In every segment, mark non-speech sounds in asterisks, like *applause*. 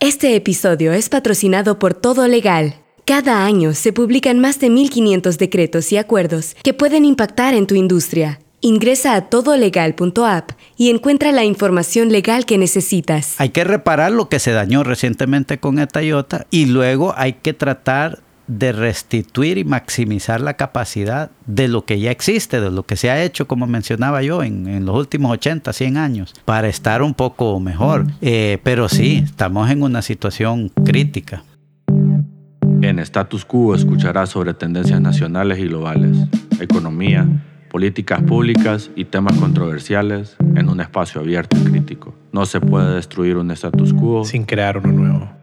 Este episodio es patrocinado por Todo Legal. Cada año se publican más de 1.500 decretos y acuerdos que pueden impactar en tu industria. Ingresa a todolegal.app y encuentra la información legal que necesitas. Hay que reparar lo que se dañó recientemente con esta y luego hay que tratar de restituir y maximizar la capacidad de lo que ya existe, de lo que se ha hecho, como mencionaba yo, en, los últimos 80, 100 años, para estar un poco mejor. Eh, pero sí, estamos en una situación crítica. En Status Quo escucharás sobre tendencias nacionales y globales, economía, políticas públicas y temas controversiales en un espacio abierto y crítico. No se puede destruir un status quo sin crear uno nuevo.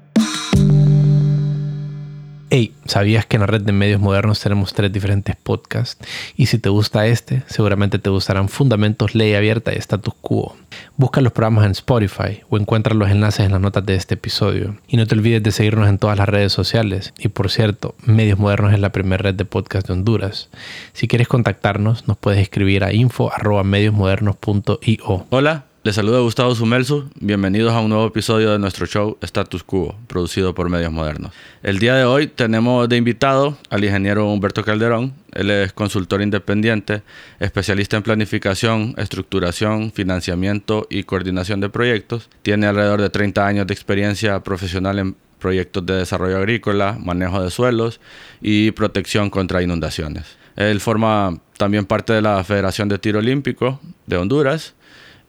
Hey, ¿sabías que en la red de medios modernos tenemos tres diferentes podcasts? Y si te gusta este, seguramente te gustarán Fundamentos, Ley Abierta y Status Quo. Busca los programas en Spotify o encuentra los enlaces en las notas de este episodio. Y no te olvides de seguirnos en todas las redes sociales. Y por cierto, Medios Modernos es la primera red de podcast de Honduras. Si quieres contactarnos, nos puedes escribir a info.mediosmodernos.io. Hola. Les saluda Gustavo Sumelso. Bienvenidos a un nuevo episodio de nuestro show Status Quo, producido por Medios Modernos. El día de hoy tenemos de invitado al ingeniero Humberto Calderón. Él es consultor independiente, especialista en planificación, estructuración, financiamiento y coordinación de proyectos. Tiene alrededor de 30 años de experiencia profesional en proyectos de desarrollo agrícola, manejo de suelos y protección contra inundaciones. Él forma también parte de la Federación de Tiro Olímpico de Honduras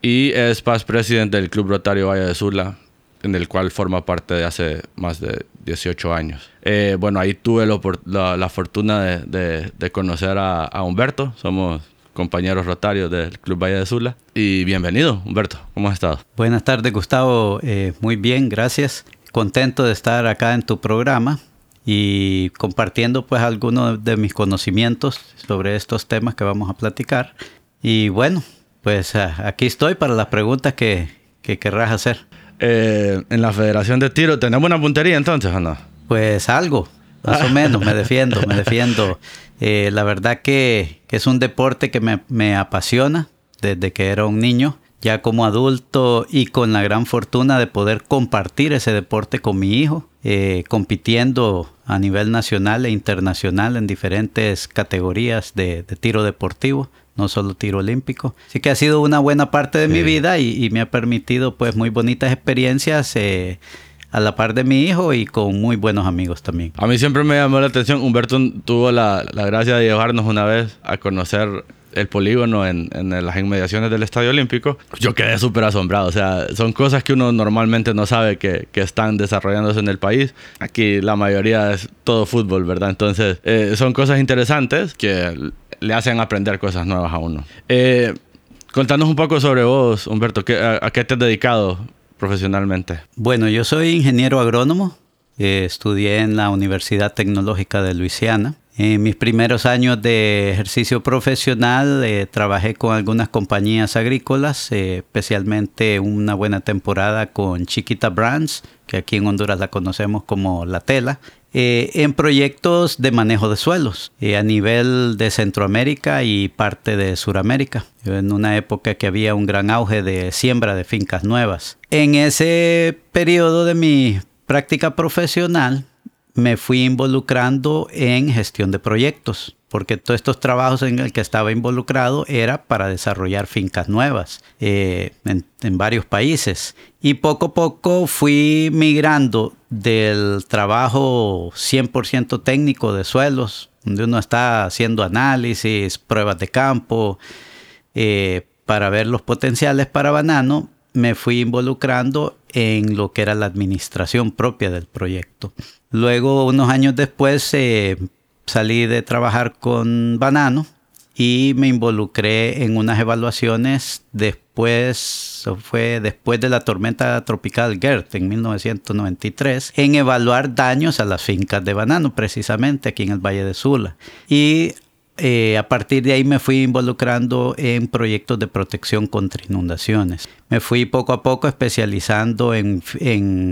y es past presidente del Club Rotario Valle de Sula, en el cual forma parte de hace más de 18 años. Eh, bueno, ahí tuve la, fortuna de, conocer a, Humberto, somos compañeros rotarios del Club Valle de Sula. Y bienvenido, Humberto, ¿cómo has estado? Buenas tardes, Gustavo, eh, muy bien, gracias. Contento de estar acá en tu programa y compartiendo pues algunos de mis conocimientos sobre estos temas que vamos a platicar. Y bueno, pues ah, aquí estoy para las preguntas que, que querrás hacer. Eh, en la Federación de Tiro, ¿tenemos una puntería entonces o no? Pues algo, más o menos, me defiendo, me defiendo. Eh, la verdad que, es un deporte que me, apasiona desde que era un niño ya como adulto y con la gran fortuna de poder compartir ese deporte con mi hijo, eh, compitiendo a nivel nacional e internacional en diferentes categorías de tiro deportivo no solo tiro olímpico. Así que ha sido una buena parte de mi vida y, me ha permitido pues muy bonitas experiencias eh, a la par de mi hijo y con muy buenos amigos también. A mí siempre me llamó la atención, Humberto tuvo la, gracia de llevarnos una vez a conocer el polígono en, las inmediaciones del Estadio Olímpico, yo quedé súper asombrado. O sea, son cosas que uno normalmente no sabe que, están desarrollándose en el país. Aquí la mayoría es todo fútbol, ¿verdad? Entonces, eh, son cosas interesantes que le hacen aprender cosas nuevas a uno. Eh, contanos un poco sobre vos, Humberto. a, qué te has dedicado profesionalmente? Bueno, yo soy ingeniero agrónomo. Eh, estudié en la Universidad Tecnológica de Luisiana. En mis primeros años de ejercicio profesional eh, trabajé con algunas compañías agrícolas, especialmente una buena temporada con Chiquita Brands, que aquí en Honduras la conocemos como La Tela, eh, en proyectos de manejo de suelos eh, a nivel de Centroamérica y parte de Suramérica, en una época que había un gran auge de siembra de fincas nuevas. En ese periodo de mi práctica profesional me fui involucrando en gestión de proyectos porque todos estos trabajos en el que estaba involucrado era para desarrollar fincas nuevas eh, en, varios países. Y poco a poco fui migrando del trabajo 100% técnico de suelos, donde uno está haciendo análisis, pruebas de campo, eh, para ver los potenciales para banano, me fui involucrando en lo que era la administración propia del proyecto. Luego, unos años después, eh, salí de trabajar con Banano y me involucré en unas evaluaciones después, fue después de la tormenta tropical Gert en 1993, en evaluar daños a las fincas de banano, precisamente aquí en el Valle de Sula. Y eh, a partir de ahí me fui involucrando en proyectos de protección contra inundaciones. Me fui poco a poco especializando en,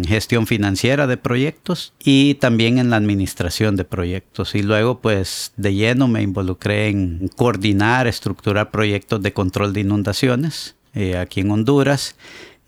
gestión financiera de proyectos y también en la administración de proyectos. Y luego pues de lleno me involucré en coordinar, estructurar proyectos de control de inundaciones eh, aquí en Honduras.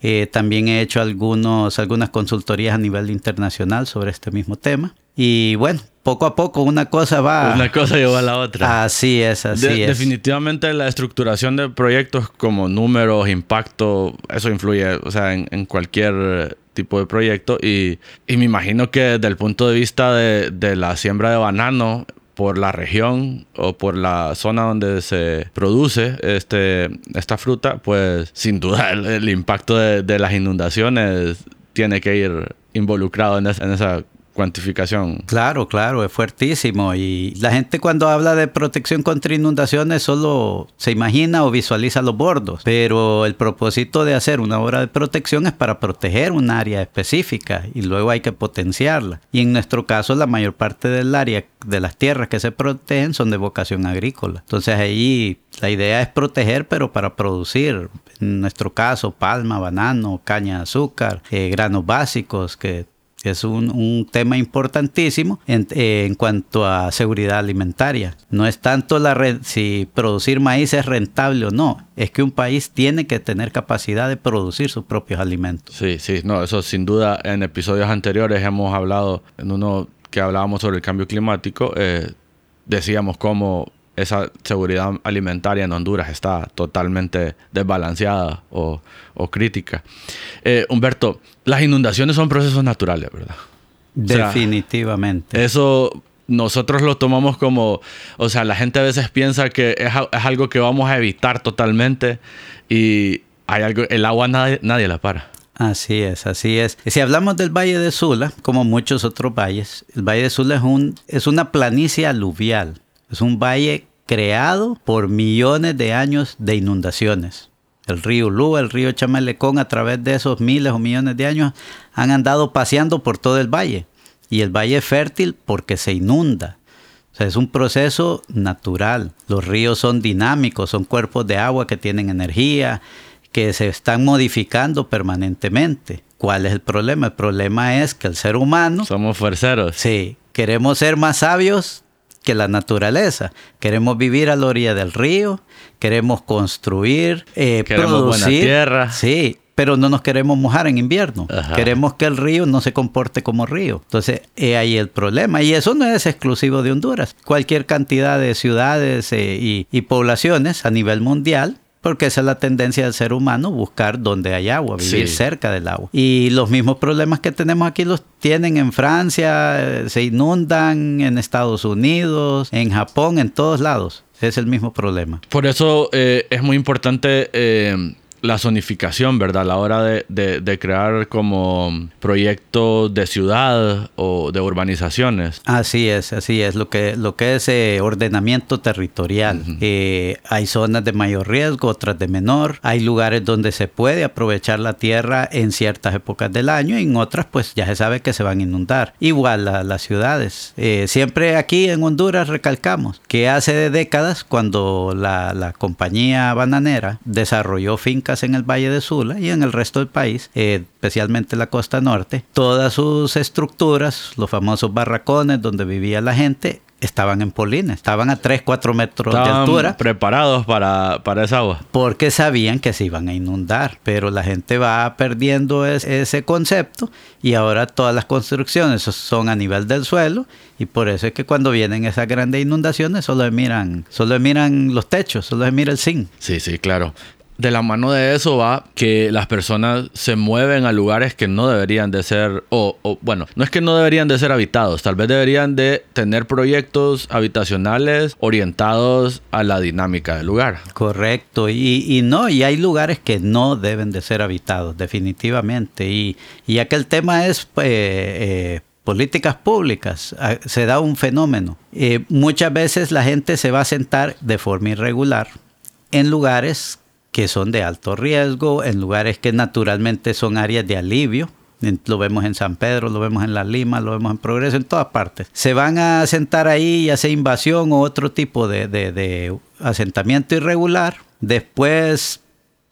Eh, también he hecho algunos, algunas consultorías a nivel internacional sobre este mismo tema. Y bueno, poco a poco una cosa va... Una cosa lleva a la otra. Así es, así es. Definitivamente la estructuración de proyectos como números, impacto, eso influye, o sea, en, cualquier tipo de proyecto. Y, y, me imagino que desde el punto de vista de, de la siembra de banano, por la región o por la zona donde se produce este, esta fruta, pues sin duda el, impacto de, las inundaciones tiene que ir involucrado en esa cuantificación. Claro, claro, es fuertísimo. Y la gente cuando habla de protección contra inundaciones solo se imagina o visualiza los bordos. Pero el propósito de hacer una obra de protección es para proteger un área específica y luego hay que potenciarla. Y en nuestro caso la mayor parte del área de las tierras que se protegen son de vocación agrícola. Entonces ahí la idea es proteger pero para producir. En nuestro caso palma, banano, caña de azúcar, eh, granos básicos que es un, tema importantísimo en, cuanto a seguridad alimentaria. No es tanto la red, si producir maíz es rentable o no, es que un país tiene que tener capacidad de producir sus propios alimentos. Sí, sí, no, eso sin duda en episodios anteriores hemos hablado, en uno que hablábamos sobre el cambio climático, eh, decíamos cómo esa seguridad alimentaria en Honduras está totalmente desbalanceada o, crítica. Eh, Humberto, las inundaciones son procesos naturales, ¿verdad? Definitivamente. eso nosotros lo tomamos como, o sea, la gente a veces piensa que es, algo que vamos a evitar totalmente y hay algo, el agua nadie, nadie la para. Así es, así es. Si hablamos del Valle de Sula, como muchos otros valles, el Valle de Sula es, un, es una planicie aluvial es un valle creado por millones de años de inundaciones. El río Lúa, el río Chamalecón, a través de esos miles o millones de años, han andado paseando por todo el valle. Y el valle es fértil porque se inunda. O sea, es un proceso natural. Los ríos son dinámicos, son cuerpos de agua que tienen energía, que se están modificando permanentemente. ¿Cuál es el problema? El problema es que el ser humano... Somos fuerceros. Sí, queremos ser más sabios que la naturaleza. Queremos vivir a la orilla del río, queremos construir, eh, queremos buena tierra. Sí, pero no nos queremos mojar en invierno. Queremos que el río no se comporte como río. Entonces, eh, ahí el problema. Y eso no es exclusivo de Honduras. Cualquier cantidad de ciudades eh, y, y poblaciones a nivel mundial porque esa es la tendencia del ser humano, buscar donde hay agua, vivir cerca del agua. Y los mismos problemas que tenemos aquí los tienen en Francia, eh, se inundan en Estados Unidos, en Japón, en todos lados. Es el mismo problema. Por eso eh, es muy importante eh, la zonificación, ¿verdad? A la hora de, crear como proyectos de ciudad o de urbanizaciones. Así es, así es. Lo que, lo que es eh, ordenamiento territorial. Eh, hay zonas de mayor riesgo, otras de menor. Hay lugares donde se puede aprovechar la tierra en ciertas épocas del año y en otras pues ya se sabe que se van a inundar. Igual las ciudades. Eh, siempre aquí en Honduras recalcamos que hace décadas cuando la, la compañía bananera desarrolló fincas en el Valle de Sula y en el resto del país, eh, especialmente la costa norte, todas sus estructuras, los famosos barracones donde vivía la gente, estaban en polines, estaban a 3, 4 metros de altura. preparados para, para esa agua. Porque sabían que se iban a inundar, pero la gente va perdiendo ese concepto y ahora todas las construcciones son a nivel del suelo y por eso es que cuando vienen esas grandes inundaciones solo miran, solo miran los techos, solo se mira el zinc. Sí, sí, claro de la mano de eso va que las personas se mueven a lugares que no deberían de ser, o, bueno, no es que no deberían de ser habitados, tal vez deberían de tener proyectos habitacionales orientados a la dinámica del lugar. Correcto, y, no, y hay lugares que no deben de ser habitados, definitivamente, y, ya que el tema es... pues eh, políticas públicas, ah, se da un fenómeno. Eh, muchas veces la gente se va a sentar de forma irregular en lugares que son de alto riesgo, en lugares que naturalmente son áreas de alivio. Lo vemos en San Pedro, lo vemos en La Lima, lo vemos en Progreso, en todas partes. Se van a sentar ahí y hacer invasión o otro tipo de, de asentamiento irregular. Después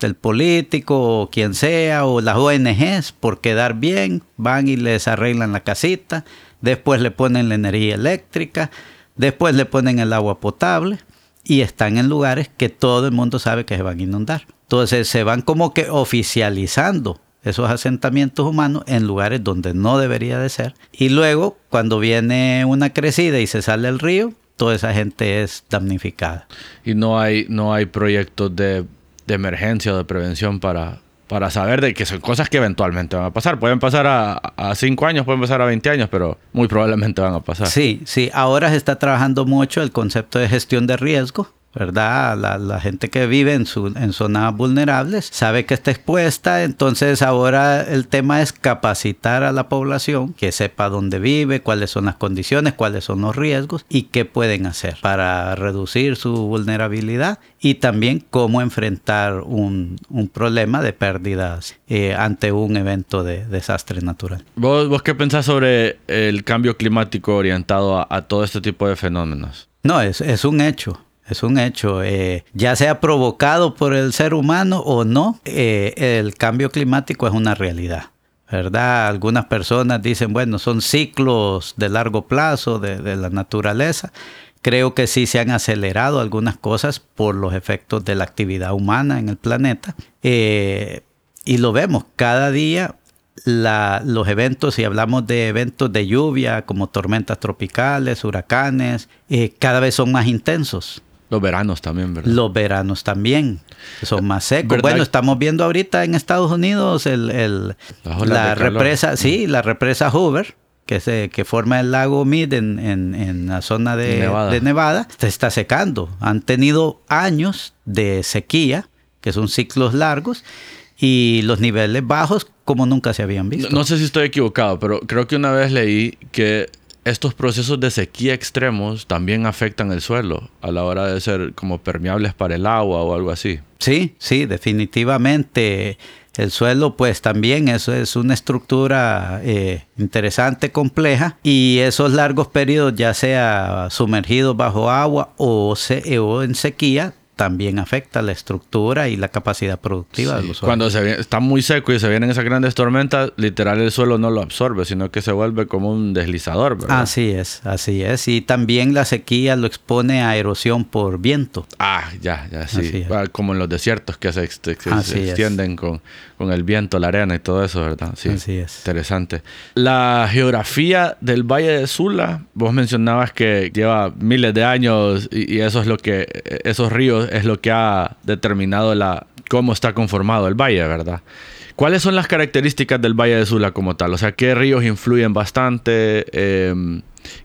el político o quien sea o las ONGs por quedar bien van y les arreglan la casita, después le ponen la energía eléctrica, después le ponen el agua potable y están en lugares que todo el mundo sabe que se van a inundar. Entonces se van como que oficializando esos asentamientos humanos en lugares donde no debería de ser. Y luego, cuando viene una crecida y se sale el río, toda esa gente es damnificada. Y no hay, no hay proyectos de, de emergencia o de prevención para, para saber de que son cosas que eventualmente van a pasar. Pueden pasar a, a cinco años, pueden pasar a 20 años, pero muy probablemente van a pasar. Sí, sí. Ahora se está trabajando mucho el concepto de gestión de riesgo ¿verdad? La, gente que vive en, su, en zonas vulnerables sabe que está expuesta, entonces ahora el tema es capacitar a la población que sepa dónde vive, cuáles son las condiciones, cuáles son los riesgos y qué pueden hacer para reducir su vulnerabilidad y también cómo enfrentar un, problema de pérdidas eh, ante un evento de desastre natural. ¿Vos, ¿Vos qué pensás sobre el cambio climático orientado a, todo este tipo de fenómenos? No, es, es un hecho es un hecho, eh, ya sea provocado por el ser humano o no, eh, el cambio climático es una realidad. ¿verdad? Algunas personas dicen, bueno, son ciclos de largo plazo de, la naturaleza. Creo que sí se han acelerado algunas cosas por los efectos de la actividad humana en el planeta. Eh, y lo vemos cada día. los eventos, si hablamos de eventos de lluvia como tormentas tropicales, huracanes, cada vez son más intensos. Los veranos también, ¿verdad? Los veranos también son más secos. Bueno, estamos viendo ahorita en Estados Unidos el, la represa, sí, la represa Hoover, que, se, que forma el lago Mead en, en, la zona de Nevada. de Nevada, se está secando. Han tenido años de sequía, que son ciclos largos, y los niveles bajos como nunca se habían visto. no sé si estoy equivocado, pero creo que una vez leí que estos procesos de sequía extremos también afectan el suelo a la hora de ser como permeables para el agua o algo así. Sí, sí, definitivamente. El suelo pues también eso es una estructura eh, interesante, compleja y esos largos periodos ya sea sumergidos bajo agua o, se, o en sequía también afecta la estructura y la capacidad productiva de los Cuando se está muy seco y se vienen esas grandes tormentas, literal el suelo no lo absorbe, sino que se vuelve como un deslizador. ¿verdad? Así es, así es. Y también la sequía lo expone a erosión por viento. Ah, ya, ya, sí. Ah, como en los desiertos que se, extienden con, con, el viento, la arena y todo eso, ¿verdad? Sí, así es. Interesante. La geografía del Valle de Sula, vos mencionabas que lleva miles de años y, y eso es lo que, esos ríos es lo que ha determinado la, cómo está conformado el valle, ¿verdad? ¿Cuáles son las características del Valle de Sula como tal? O sea, ¿qué ríos influyen bastante? Eh,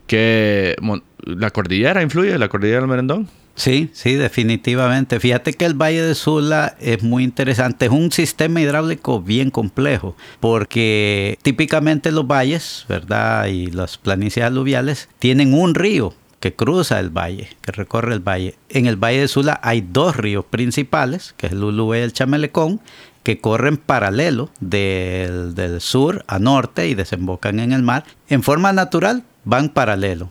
¿qué, ¿La cordillera influye? ¿La cordillera del Merendón? Sí, sí, definitivamente. Fíjate que el Valle de Sula es muy interesante. Es un sistema hidráulico bien complejo, porque típicamente los valles, ¿verdad? Y las planicies aluviales tienen un río que cruza el valle, que recorre el valle. En el Valle de Sula hay dos ríos principales, que es el Ulúe y el Chamelecón, que corren paralelo del, sur a norte y desembocan en el mar. En forma natural van paralelo.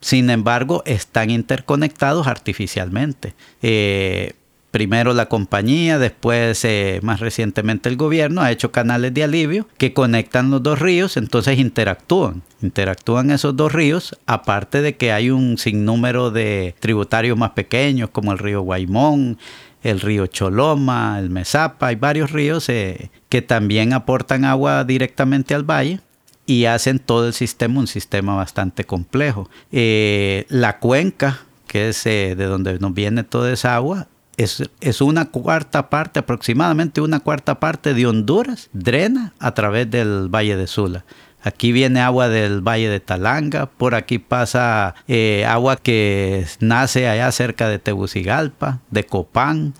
Sin embargo, están interconectados artificialmente. Eh, Primero la compañía, después eh, más recientemente el gobierno ha hecho canales de alivio que conectan los dos ríos, entonces interactúan, interactúan esos dos ríos, aparte de que hay un sinnúmero de tributarios más pequeños como el río Guaymón, el río Choloma, el Mesapa, hay varios ríos eh, que también aportan agua directamente al valle y hacen todo el sistema un sistema bastante complejo. Eh, la cuenca, que es de donde nos viene toda esa agua, es, una cuarta parte, aproximadamente una cuarta parte de Honduras, drena a través del Valle de Sula. Aquí viene agua del Valle de Talanga, por aquí pasa eh, agua que nace allá cerca de Tegucigalpa, de Copán,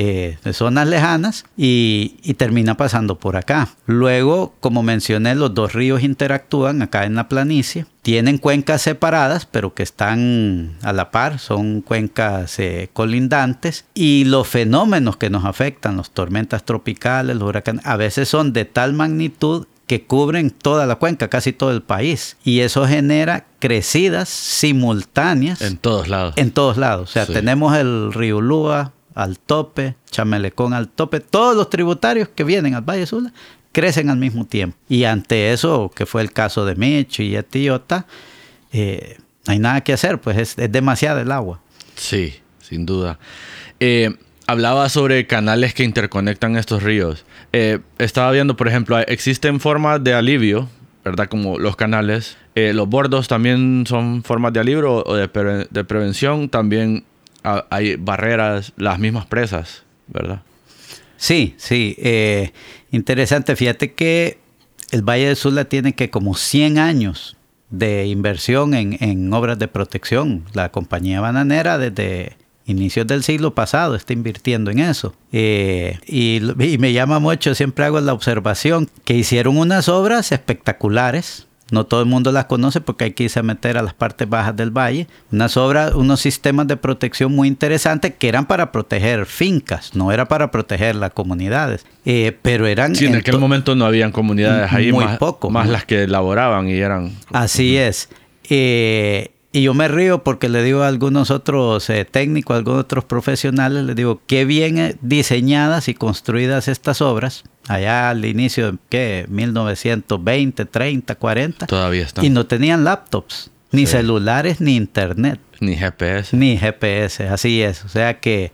eh, de zonas lejanas y, termina pasando por acá. Luego, como mencioné, los dos ríos interactúan acá en la planicie. Tienen cuencas separadas, pero que están a la par, son cuencas eh, colindantes. Y los fenómenos que nos afectan, las tormentas tropicales, los huracanes, a veces son de tal magnitud que cubren toda la cuenca, casi todo el país. Y eso genera crecidas simultáneas. En todos lados. En todos lados. O sea, tenemos el río Lúa, al tope, Chamelecón al tope, todos los tributarios que vienen al Valle Sula crecen al mismo tiempo. Y ante eso, que fue el caso de Micho y Etiota, eh, no hay nada que hacer, pues es, demasiado el agua. Sí, sin duda. Eh, hablaba sobre canales que interconectan estos ríos. Eh, estaba viendo, por ejemplo, existen formas de alivio, ¿verdad? Como los canales. Eh, los bordos también son formas de alivio o de, prevención. También hay barreras, las mismas presas, ¿verdad? Sí, sí. interesante. Fíjate que el Valle de Sula tiene que como 100 años de inversión en, obras de protección. La compañía bananera desde inicios del siglo pasado está invirtiendo en eso. Eh, y, y, me llama mucho, siempre hago la observación, que hicieron unas obras espectaculares no todo el mundo las conoce porque hay que irse a meter a las partes bajas del valle. Unas obras, unos sistemas de protección muy interesantes que eran para proteger fincas, no era para proteger las comunidades. Eh, pero eran... Sí, en, aquel momento no habían comunidades ahí, muy más, poco. Más las que elaboraban y eran... Así es. Eh, y yo me río porque le digo a algunos otros eh, técnicos, a algunos otros profesionales, les digo, qué bien diseñadas y construidas estas obras, allá al inicio de, ¿qué? 1920, 30, 40. Todavía están. Y no tenían laptops, ni celulares, ni internet. Ni GPS. Ni GPS, así es. O sea que,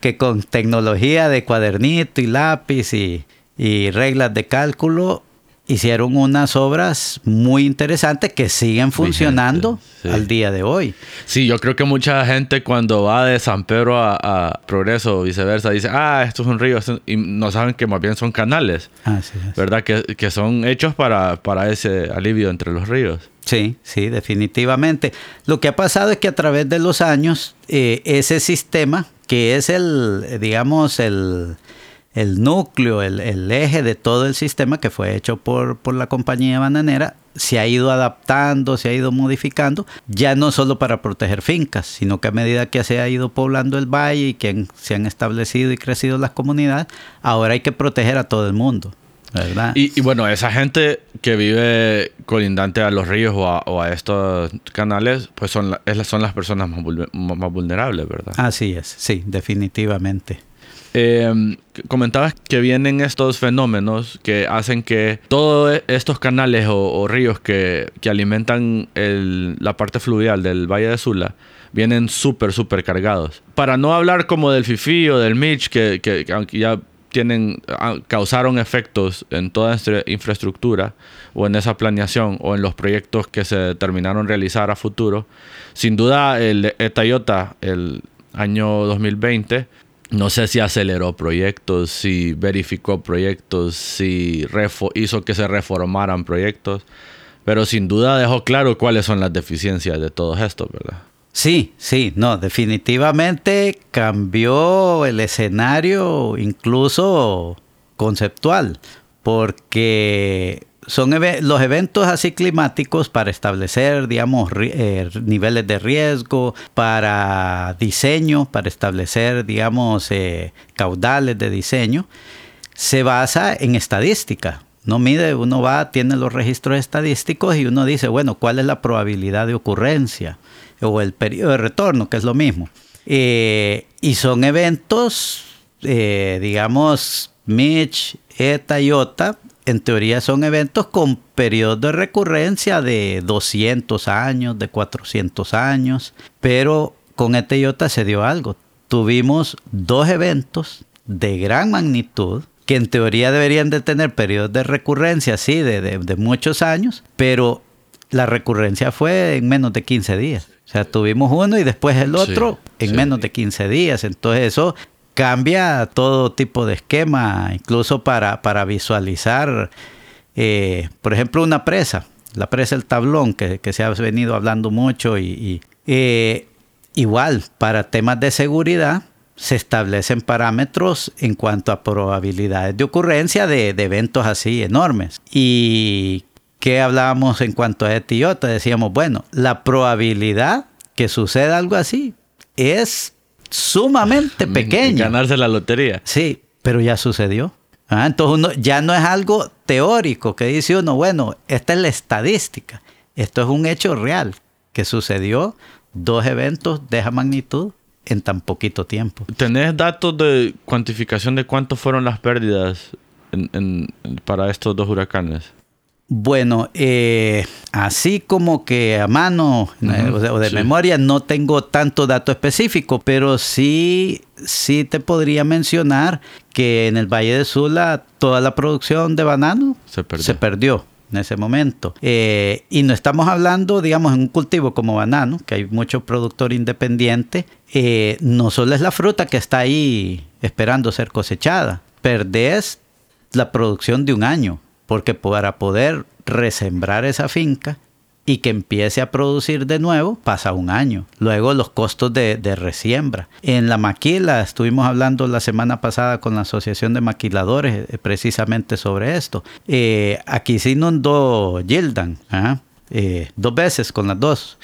que con tecnología de cuadernito y lápiz y, y reglas de cálculo, hicieron unas obras muy interesantes que siguen funcionando al día de hoy. Sí, yo creo que mucha gente cuando va de San Pedro a, Progreso o viceversa dice, ah, esto es un río, y no saben que más bien son canales, ¿verdad? Que, son hechos para, para ese alivio entre los ríos. Sí, sí, definitivamente. Lo que ha pasado es que a través de los años, eh, ese sistema, que es el, digamos, el, el núcleo, el, eje de todo el sistema que fue hecho por, por, la compañía bananera, se ha ido adaptando, se ha ido modificando, ya no solo para proteger fincas, sino que a medida que se ha ido poblando el valle y que se han establecido y crecido las comunidades, ahora hay que proteger a todo el mundo. ¿verdad? Y, bueno, esa gente que vive colindante a los ríos o a, estos canales, pues son, son las personas más, más vulnerables, ¿verdad? Así es, sí, definitivamente. Eh, comentabas que vienen estos fenómenos que hacen que todos estos canales o, ríos que, alimentan la parte fluvial del Valle de Sula vienen súper, súper cargados. Para no hablar como del FIFI o del Mitch, que, que, ya tienen, causaron efectos en toda esta infraestructura o en esa planeación o en los proyectos que se terminaron realizar a futuro. Sin duda, el Etayota, el año 2020, no sé si aceleró proyectos, si verificó proyectos, si hizo que se reformaran proyectos, pero sin duda dejó claro cuáles son las deficiencias de todos estos, ¿verdad? Sí, sí, no, definitivamente cambió el escenario incluso conceptual, porque son los eventos así climáticos para establecer, digamos, eh, niveles de riesgo, para diseño, para establecer, digamos, eh, caudales de diseño, se basa en estadística. No mide, uno va, tiene los registros estadísticos y uno dice, bueno, ¿cuál es la probabilidad de ocurrencia? O el periodo de retorno, que es lo mismo. Eh, y son eventos, digamos, Mitch, ETA y OTA, en teoría son eventos con periodos de recurrencia de 200 años, de 400 años, pero con este iota se dio algo. Tuvimos dos eventos de gran magnitud que en teoría deberían de tener periodos de recurrencia, sí, de, muchos años, pero la recurrencia fue en menos de 15 días. O sea, tuvimos uno y después el otro en menos de 15 días. Entonces eso cambia todo tipo de esquema, incluso para, para visualizar, eh, por ejemplo, una presa, la presa El Tablón, que, se ha venido hablando mucho, y, eh, igual, para temas de seguridad, se establecen parámetros en cuanto a probabilidades de ocurrencia de, eventos así enormes. Y ¿qué hablábamos en cuanto a Etiota? Decíamos, bueno, la probabilidad que suceda algo así es sumamente pequeño. Ganarse la lotería. Sí, pero ya sucedió. Ah, entonces uno, ya no es algo teórico que dice uno, bueno, esta es la estadística. Esto es un hecho real que sucedió dos eventos de esa magnitud en tan poquito tiempo. ¿Tenés datos de cuantificación de cuánto fueron las pérdidas para estos dos huracanes? Bueno, eh, así como que a mano eh, o de, o de sí. memoria no tengo tanto dato específico, pero sí, sí te podría mencionar que en el Valle de Sula toda la producción de banano Se perdió. se perdió en ese momento. Eh, y no estamos hablando, digamos, en un cultivo como banano, que hay mucho productor independiente, no solo es la fruta que está ahí esperando ser cosechada, perdés la producción de un año, porque para poder resembrar esa finca y que empiece a producir de nuevo, pasa un año. Luego los costos de, de resiembra. En la maquila, estuvimos hablando la semana pasada con la Asociación de Maquiladores eh, precisamente sobre esto. Eh, aquí se inundó Gildan, ¿ah? Eh, dos veces con las dos.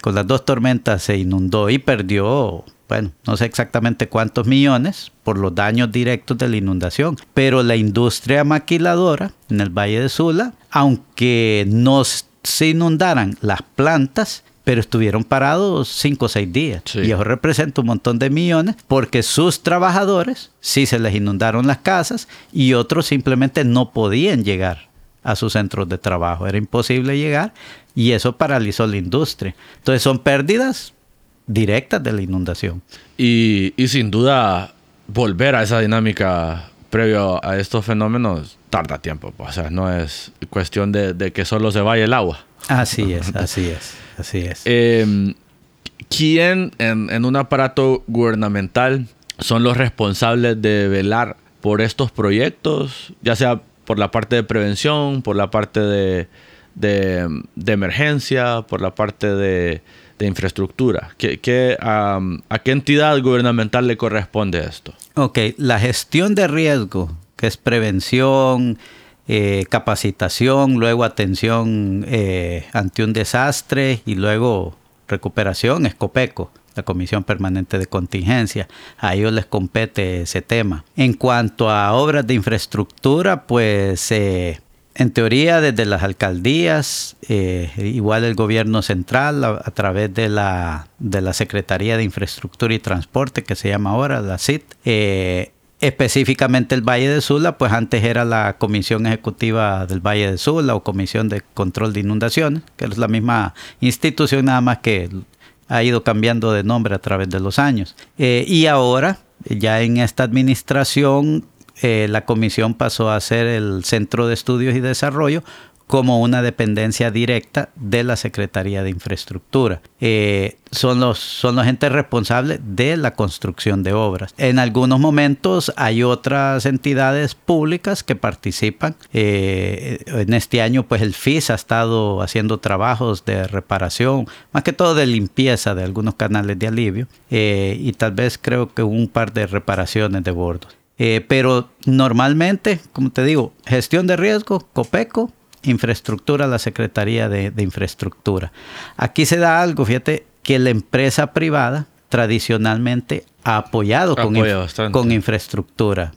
Con las dos tormentas se inundó y perdió, bueno, no sé exactamente cuántos millones por los daños directos de la inundación. Pero la industria maquiladora en el Valle de Sula, aunque no se inundaran las plantas, pero estuvieron parados cinco o seis días. Sí. Y eso representa un montón de millones porque sus trabajadores sí se les inundaron las casas y otros simplemente no podían llegar a sus centros de trabajo. Era imposible llegar y eso paralizó la industria. Entonces son pérdidas directas de la inundación. Y, y sin duda, volver a esa dinámica previo a estos fenómenos tarda tiempo. pues. O sea, no es cuestión de, de que solo se vaya el agua. Así es, *laughs* así es, así es. Eh, ¿Quién en, en un aparato gubernamental son los responsables de velar por estos proyectos? Ya sea por la parte de prevención, por la parte de, de- de emergencia, por la parte de, de infraestructura. ¿Qué, ¿A qué entidad gubernamental le corresponde esto? Ok, la gestión de riesgo, que es prevención, eh, capacitación, luego atención eh, ante un desastre y luego recuperación, es COPECO, la Comisión Permanente de Contingencia. A ellos les compete ese tema. En cuanto a obras de infraestructura, pues eh, en teoría desde las alcaldías, eh, igual el gobierno central a, través de la, de la Secretaría de Infraestructura y Transporte, que se llama ahora la CIT, eh, específicamente el Valle de Sula, pues antes era la Comisión Ejecutiva del Valle de Sula o Comisión de Control de Inundaciones, que es la misma institución nada más que ha ido cambiando de nombre a través de los años. Eh, y ahora, ya en esta administración, eh, la comisión pasó a ser el Centro de Estudios y Desarrollo como una dependencia directa de la Secretaría de Infraestructura. Eh, son, los, son los entes responsables de la construcción de obras. En algunos momentos hay otras entidades públicas que participan. Eh, en este año, pues el FIS ha estado haciendo trabajos de reparación, más que todo de limpieza de algunos canales de alivio eh, y tal vez creo que un par de reparaciones de bordos. Eh, pero normalmente, como te digo, gestión de riesgo, COPECO, infraestructura, la Secretaría de, de Infraestructura. Aquí se da algo, fíjate, que la empresa privada tradicionalmente ha apoyado con, inf- infraestructura.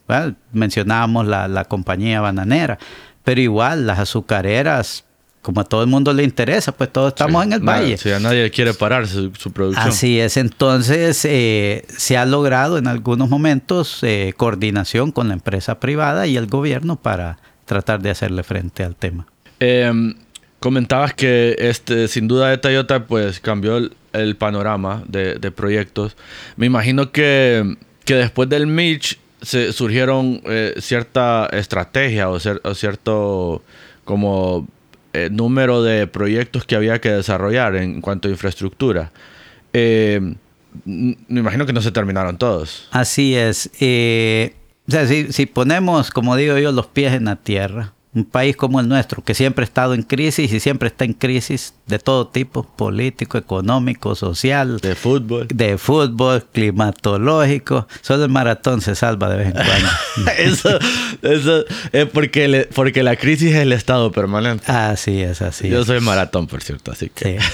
Mencionábamos la, la compañía bananera, pero igual las azucareras, como a todo el mundo le interesa, pues todos estamos Sí, en el nada, valle. Si a nadie quiere parar su, su producción. Así es, entonces eh, se ha logrado en algunos momentos eh, coordinación con la empresa privada y el gobierno para tratar de hacerle frente al tema. Eh, comentabas que este, sin duda de Toyota pues cambió el, el panorama de, de proyectos. Me imagino que, que después del Mitch se surgieron eh, cierta estrategia o cierto como eh, número de proyectos que había que desarrollar en cuanto a infraestructura. Eh, me imagino que no se terminaron todos. Así es. eh, o sea, si, si ponemos, como digo yo, los pies en la tierra, un país como el nuestro, que siempre ha estado en crisis y siempre está en crisis de todo tipo, político, económico, social, De fútbol. de fútbol, climatológico, solo el maratón se salva de vez en cuando. *laughs* eso, eso es porque, le- porque la crisis es el estado permanente. así es, así Yo es. soy maratón, por cierto, así que... Sí.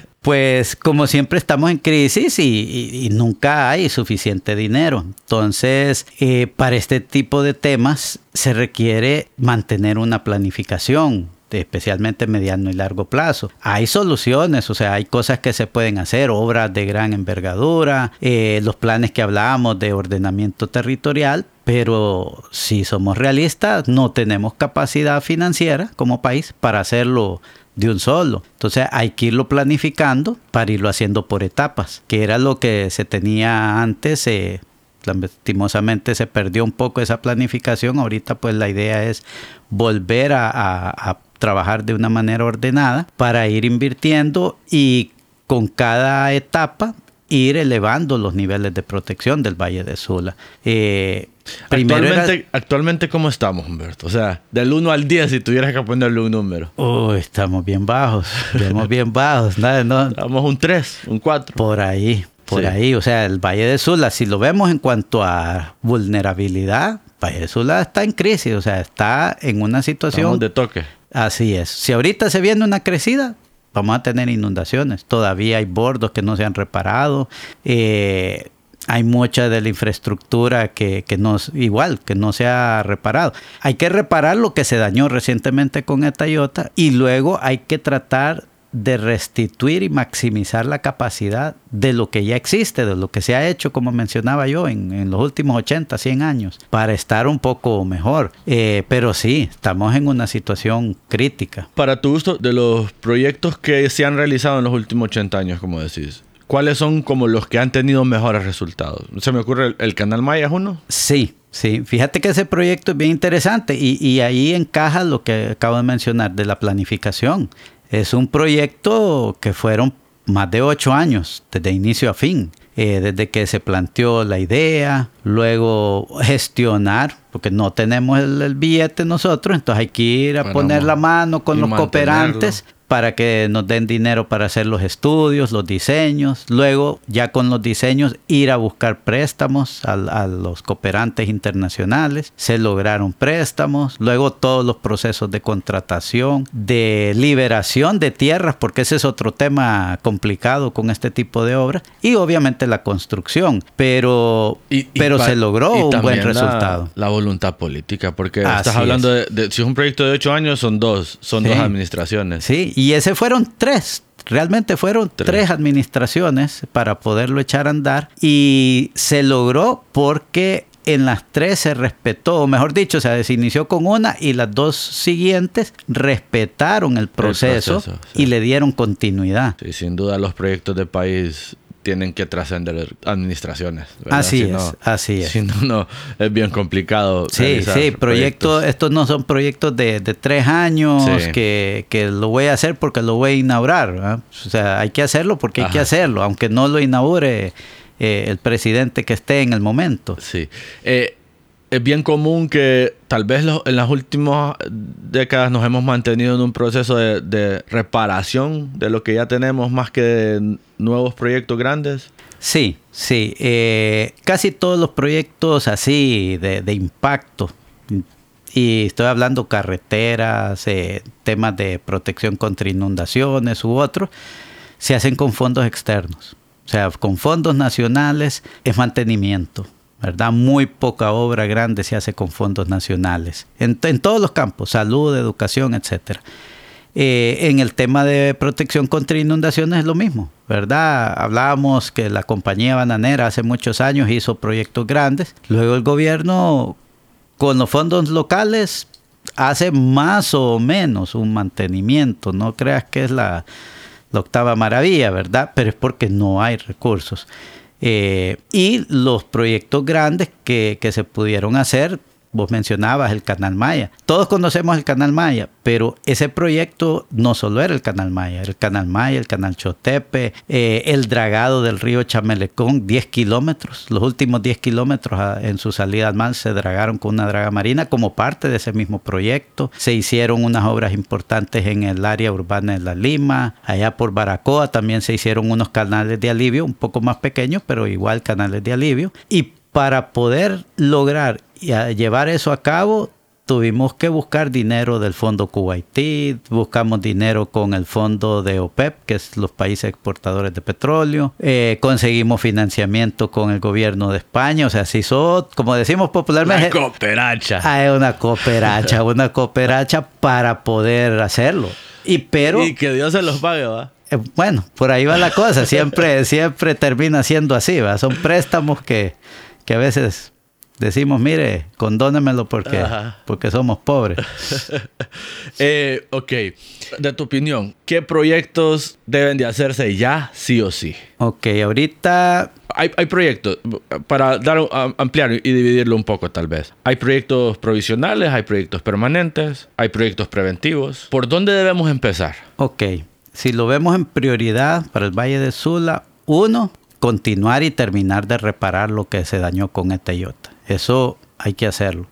*laughs* Pues como siempre estamos en crisis y, nunca hay suficiente dinero. Entonces, eh, para este tipo de temas se requiere mantener una planificación especialmente mediano y largo plazo. Hay soluciones, o sea, hay cosas que se pueden hacer, obras de gran envergadura, eh, los planes que hablábamos de ordenamiento territorial, pero si somos realistas, no tenemos capacidad financiera como país para hacerlo de un solo. Entonces hay que irlo planificando para irlo haciendo por etapas, que era lo que se tenía antes. Eh, lastimosamente se perdió un poco esa planificación. Ahorita pues la idea es volver a, a trabajar de una manera ordenada para ir invirtiendo y con cada etapa ir elevando los niveles de protección del Valle de Sula. Eh, actualmente, actualmente, ¿cómo estamos, Humberto? O sea, del 1 al 10, si tuvieras que ponerle un número. Uy, estamos bien bajos, estamos *laughs* bien bajos. No, estamos un 3, un 4. Por ahí, por ahí. O sea, el Valle de Sula, si lo vemos en cuanto a vulnerabilidad, Valle de Sula está en crisis, o sea, está en una situación... Estamos de toque. Así es. Si ahorita se viene una crecida, vamos a tener inundaciones. Todavía hay bordos que no se han reparado. Eh, hay mucha de la infraestructura que, que, no igual, que no se ha reparado. Hay que reparar lo que se dañó recientemente con esta Iota y luego hay que tratar de restituir y maximizar la capacidad de lo que ya existe, de lo que se ha hecho, como mencionaba yo, en, los últimos 80, 100 años, para estar un poco mejor. Eh, pero sí, estamos en una situación crítica. Para tu gusto, de los proyectos que se han realizado en los últimos 80 años, como decís, ¿cuáles son como los que han tenido mejores resultados? ¿Se me ocurre el, Canal Maya es uno? Sí, Sí, fíjate que ese proyecto es bien interesante y, y, ahí encaja lo que acabo de mencionar de la planificación. Es un proyecto que fueron más de ocho años, desde inicio a fin. Eh, desde que se planteó la idea, luego gestionar, porque no tenemos el, billete nosotros, entonces hay que ir a poner la mano con los cooperantes para que nos den dinero para hacer los estudios, los diseños. Luego, ya con los diseños, ir a buscar préstamos a, los cooperantes internacionales. Se lograron préstamos. Luego, todos los procesos de contratación, de liberación de tierras, porque ese es otro tema complicado con este tipo de obras. Y obviamente la construcción. Pero, pero se logró un buen resultado. La, voluntad política, porque estás hablando de, si es un proyecto de ocho años, son dos, son dos administraciones. Sí, y ese fueron tres. Realmente fueron tres. administraciones para poderlo echar a andar y se logró porque en las tres se respetó, o mejor dicho, se inició con una y las dos siguientes respetaron el proceso, y le dieron continuidad. Sí, sin duda los proyectos de país tienen que trascender administraciones. Así es, así es. Si no, es bien complicado. Sí, sí, proyectos, estos no son proyectos de, tres años que, lo voy a hacer porque lo voy a inaugurar. O sea, hay que hacerlo porque hay que hacerlo, aunque no lo inaugure eh, el presidente que esté en el momento. Sí. Eh, es bien común que tal vez en las últimas décadas nos hemos mantenido en un proceso de, reparación de lo que ya tenemos más que de nuevos proyectos grandes. Sí, sí. Eh, casi todos los proyectos así de, impacto, y estoy hablando carreteras, eh, temas de protección contra inundaciones u otros, se hacen con fondos externos. O sea, con fondos nacionales es mantenimiento ¿verdad? Muy poca obra grande se hace con fondos nacionales, en, todos los campos, salud, educación, etc. Eh, en el tema de protección contra inundaciones es lo mismo, ¿verdad? Hablábamos que la compañía bananera hace muchos años hizo proyectos grandes, luego el gobierno con los fondos locales hace más o menos un mantenimiento, no creas que es la, la octava maravilla, ¿verdad? Pero es porque no hay recursos. Eh, y los proyectos grandes que, que se pudieron hacer Vos mencionabas el Canal Maya. Todos conocemos el Canal Maya, pero ese proyecto no solo era el Canal Maya, el Canal Maya, el Canal Chotepe, eh, el dragado del río Chamelecón, 10 kilómetros. Los últimos 10 kilómetros ah, en su salida al mar se dragaron con una draga marina como parte de ese mismo proyecto. Se hicieron unas obras importantes en el área urbana de La Lima, allá por Baracoa también se hicieron unos canales de alivio, un poco más pequeños, pero igual canales de alivio. Para poder lograr y llevar eso a cabo, tuvimos que buscar dinero del Fondo Kuwaití, buscamos dinero con el Fondo de OPEP, que es los países exportadores de petróleo, eh, conseguimos financiamiento con el gobierno de España, o sea, se hizo, como decimos popularmente... *laughs* Una cooperacha. Hay una cooperacha, una cooperacha para poder hacerlo. Y pero... Y que Dios se los pague, ¿va? Eh, bueno, por ahí va la cosa, siempre, *laughs* siempre termina siendo así, ¿va? Son préstamos que, que a veces decimos, mire, condónemelo porque, Ajá. porque somos pobres. *laughs* Eh, ok, de tu opinión, ¿qué proyectos deben de hacerse ya, sí o sí? ok, ahorita Hay, hay proyectos, para dar, ampliar y dividirlo un poco tal vez. Hay proyectos provisionales, hay proyectos permanentes, hay proyectos preventivos. ¿Por dónde debemos empezar? Ok, si lo vemos en prioridad para el Valle de Sula, uno, continuar y terminar de reparar lo que se dañó con esta Toyota. Eso hay que hacerlo,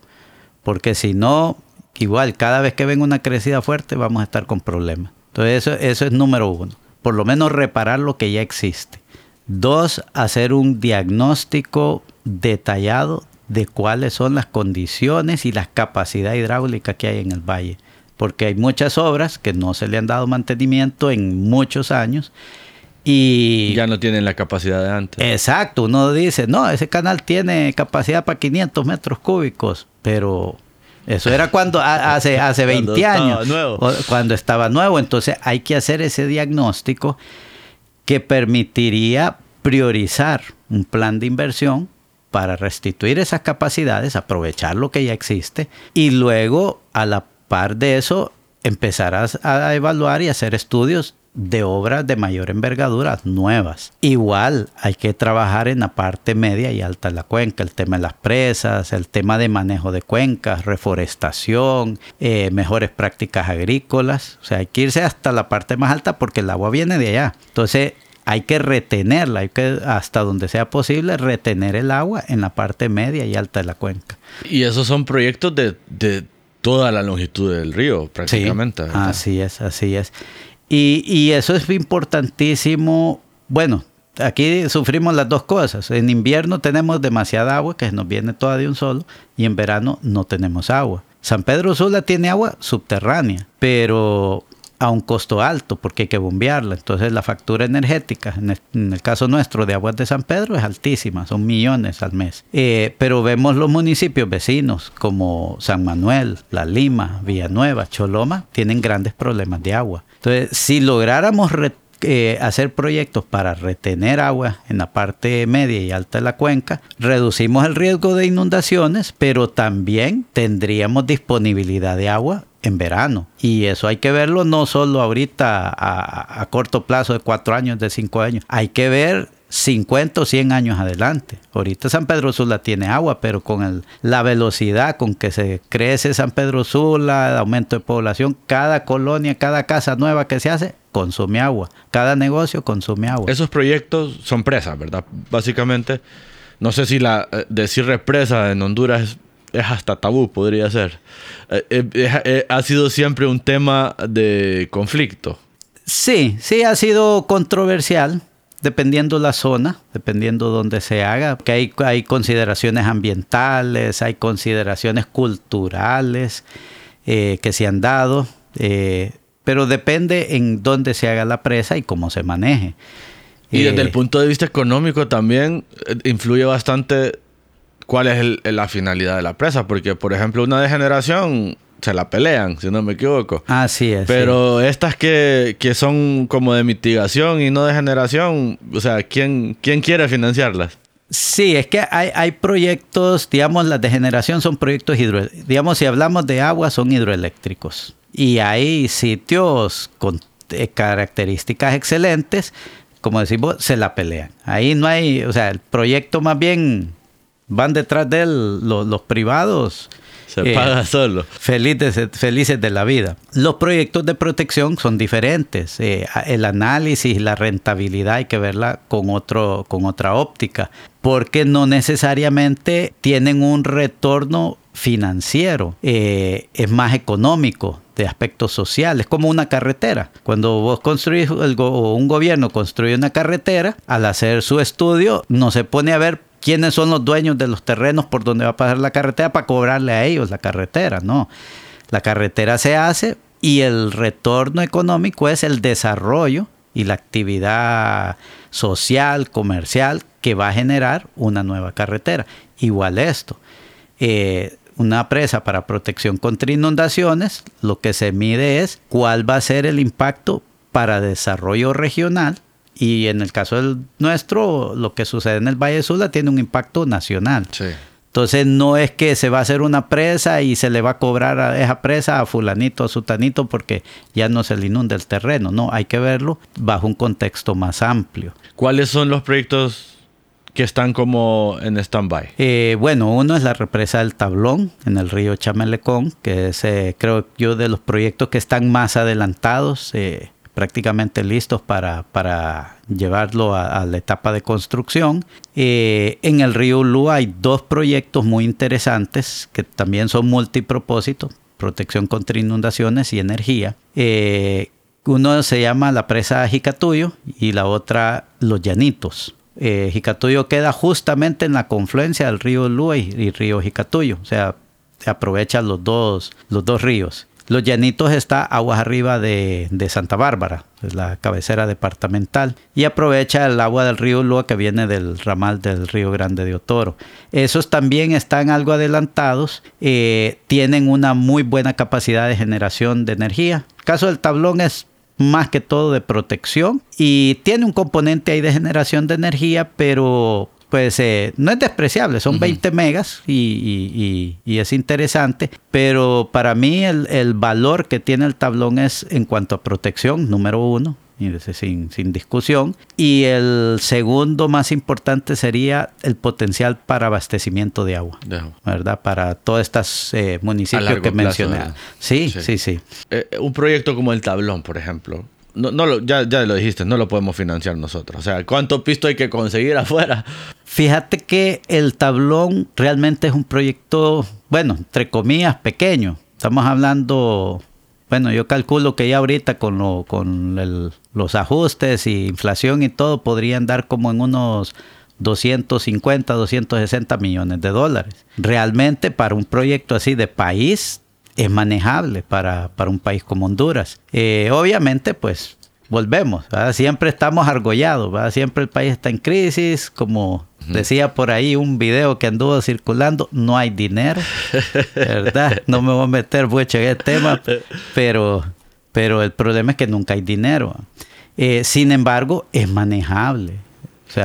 porque si no, igual cada vez que venga una crecida fuerte vamos a estar con problemas. Entonces eso, eso es número uno, por lo menos reparar lo que ya existe. Dos, hacer un diagnóstico detallado de cuáles son las condiciones y las capacidades hidráulicas que hay en el valle. Porque hay muchas obras que no se le han dado mantenimiento en muchos años. Y Ya no tienen la capacidad de antes. Exacto, uno dice, no, ese canal tiene capacidad para 500 metros cúbicos, pero eso era cuando hace, *laughs* hace Cuando 20 estaba años, nuevo. cuando estaba nuevo. Entonces hay que hacer ese diagnóstico que permitiría priorizar un plan de inversión para restituir esas capacidades, aprovechar lo que ya existe y luego a la par de eso empezar a, a evaluar y hacer estudios de obras de mayor envergadura nuevas. Igual hay que trabajar en la parte media y alta de la cuenca, el tema de las presas, el tema de manejo de cuencas, reforestación, eh, mejores prácticas agrícolas. O sea, hay que irse hasta la parte más alta porque el agua viene de allá. Entonces hay que retenerla, hay que hasta donde sea posible retener el agua en la parte media y alta de la cuenca. Y esos son proyectos de, de toda la longitud del río, prácticamente. Así es, así es. Y, eso es importantísimo. Bueno, aquí sufrimos las dos cosas. En invierno tenemos demasiada agua que nos viene toda de un solo y en verano no tenemos agua. San Pedro Sula tiene agua subterránea, pero a un costo alto porque hay que bombearla. Entonces la factura energética, en el, caso nuestro de Aguas de San Pedro, es altísima, son millones al mes. Eh, pero vemos los municipios vecinos como San Manuel, La Lima, Villanueva, Choloma, tienen grandes problemas de agua. Entonces, si lográramos re- hacer proyectos para retener agua en la parte media y alta de la cuenca, reducimos el riesgo de inundaciones, pero también tendríamos disponibilidad de agua en verano. Y eso hay que verlo no solo ahorita a, a corto plazo de cuatro años, de cinco años. Hay que ver 50 o 100 años adelante. Ahorita San Pedro Sula tiene agua, pero con el- la velocidad con que se crece San Pedro Sula, el aumento de población, cada colonia, cada casa nueva que se hace, consume agua. Cada negocio consume agua. Esos proyectos son presas, ¿verdad? Básicamente, no sé si la eh, decir represa en Honduras es, es hasta tabú, podría ser. Eh, eh, ha sido siempre un tema de conflicto. Sí, sí ha sido controversial, dependiendo la zona, dependiendo dónde se haga, que hay, hay consideraciones ambientales, hay consideraciones culturales eh, que se han dado, eh, pero depende en dónde se haga la presa y cómo se maneje. Y desde Eh, el punto de vista económico también eh, influye bastante cuál es el- la finalidad de la presa, porque por ejemplo una degeneración se la pelean, si no me equivoco. Así es. sí. Pero estas que, que son como de mitigación y no de generación, o sea, ¿quién, quién quiere financiarlas? Sí, es que hay, hay proyectos, digamos, las de generación son proyectos hidro, digamos, si hablamos de agua, son hidroeléctricos. Y hay sitios con eh, características excelentes, como decimos, se la pelean. Ahí no hay, o sea, el proyecto más bien van detrás de él los, los privados. Se eh, paga solo. felices, felices de la vida. Los proyectos de protección son diferentes. Eh, el análisis y la rentabilidad hay que verla con, otro, con otra óptica, porque no necesariamente tienen un retorno financiero, eh, es más económico de aspectos sociales, como una carretera. Cuando vos construís, o un gobierno construye una carretera, al hacer su estudio, no se pone a ver quiénes son los dueños de los terrenos por donde va a pasar la carretera para cobrarle a ellos la carretera, no. La carretera se hace y el retorno económico es el desarrollo y la actividad social, comercial que va a generar una nueva carretera. Igual esto. Eh, una presa para protección contra inundaciones, lo que se mide es cuál va a ser el impacto para desarrollo regional y en el caso del nuestro, lo que sucede en el Valle de Sula tiene un impacto nacional. Sí. Entonces no es que se va a hacer una presa y se le va a cobrar a esa presa a fulanito, a sutanito, porque ya no se le inunda el terreno. No, hay que verlo bajo un contexto más amplio. ¿Cuáles son los proyectos que están como en stand-by? Eh, bueno, uno es la represa del Tablón en el río Chamelecón, que es, eh, creo yo, de los proyectos que están más adelantados, eh, prácticamente listos para, para llevarlo a, la etapa de construcción. en el río Ulu hay dos proyectos muy interesantes que también son multipropósito, protección contra inundaciones y energía. uno se llama la presa Jicatuyo y la otra Los Llanitos. Eh, queda justamente en la confluencia del río Lua y, río Jicatuyo. O sea, se aprovechan los dos, los dos ríos. Los Llanitos está aguas arriba de, Santa Bárbara, es la cabecera departamental, y aprovecha el agua del río Lua que viene del ramal del río Grande de Otoro. Esos también están algo adelantados, eh, tienen una muy buena capacidad de generación de energía. El caso del tablón es más que todo de protección y tiene un componente ahí de generación de energía, pero pues eh, no es despreciable, son 20 megas y, es interesante, pero para mí el, el, valor que tiene el tablón es en cuanto a protección, número uno, sin, sin discusión. Y el segundo más importante sería el potencial para abastecimiento de agua, ¿verdad? Para todos estos eh, municipios que mencioné. Sí, sí, sí. Eh, un proyecto como el Tablón, por ejemplo, no, no lo, ya, ya lo dijiste, no lo podemos financiar nosotros. O sea, ¿cuánto pisto hay que conseguir *laughs* afuera? Fíjate que el tablón realmente es un proyecto, bueno, entre comillas, pequeño. Estamos hablando bueno, yo calculo que ya ahorita con, lo, con los ajustes y inflación y todo podrían dar como en unos 250, 260 millones de dólares. Realmente para un proyecto así de país es manejable para, para un país como Honduras. Eh, obviamente, pues volvemos, siempre estamos argollados, siempre el país está en crisis, como Decía por ahí un video que anduvo circulando, no hay dinero, ¿verdad? *laughs* No me voy a meter mucho en el tema, pero, pero el problema es que nunca hay dinero. Eh, sin embargo, es manejable.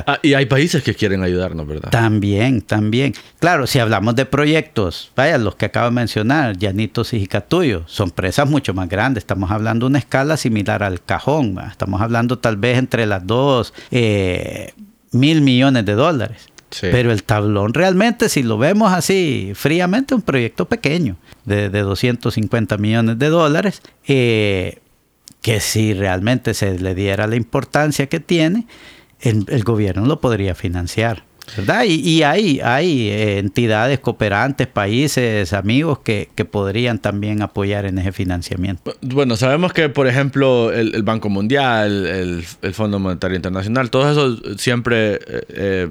Ah, y hay países que quieren ayudarnos, ¿verdad? También, también. Claro, si hablamos de proyectos, vaya, los que acabo de mencionar, Llanitos y Jicatuyo, son presas mucho más grandes. Estamos hablando de una escala similar al cajón. Estamos hablando tal vez entre las dos. Eh, mil millones de dólares. Pero el tablón realmente, si lo vemos así fríamente, un proyecto pequeño de, de 250 millones de dólares, eh, que si realmente se le diera la importancia que tiene, el gobierno lo podría financiar. ¿verdad? Y, hay, hay eh, entidades cooperantes, países, amigos que, podrían también apoyar en ese financiamiento. Bueno, sabemos que, por ejemplo, el, Banco Mundial, el, Fondo Monetario Internacional, todos esos siempre eh, eh,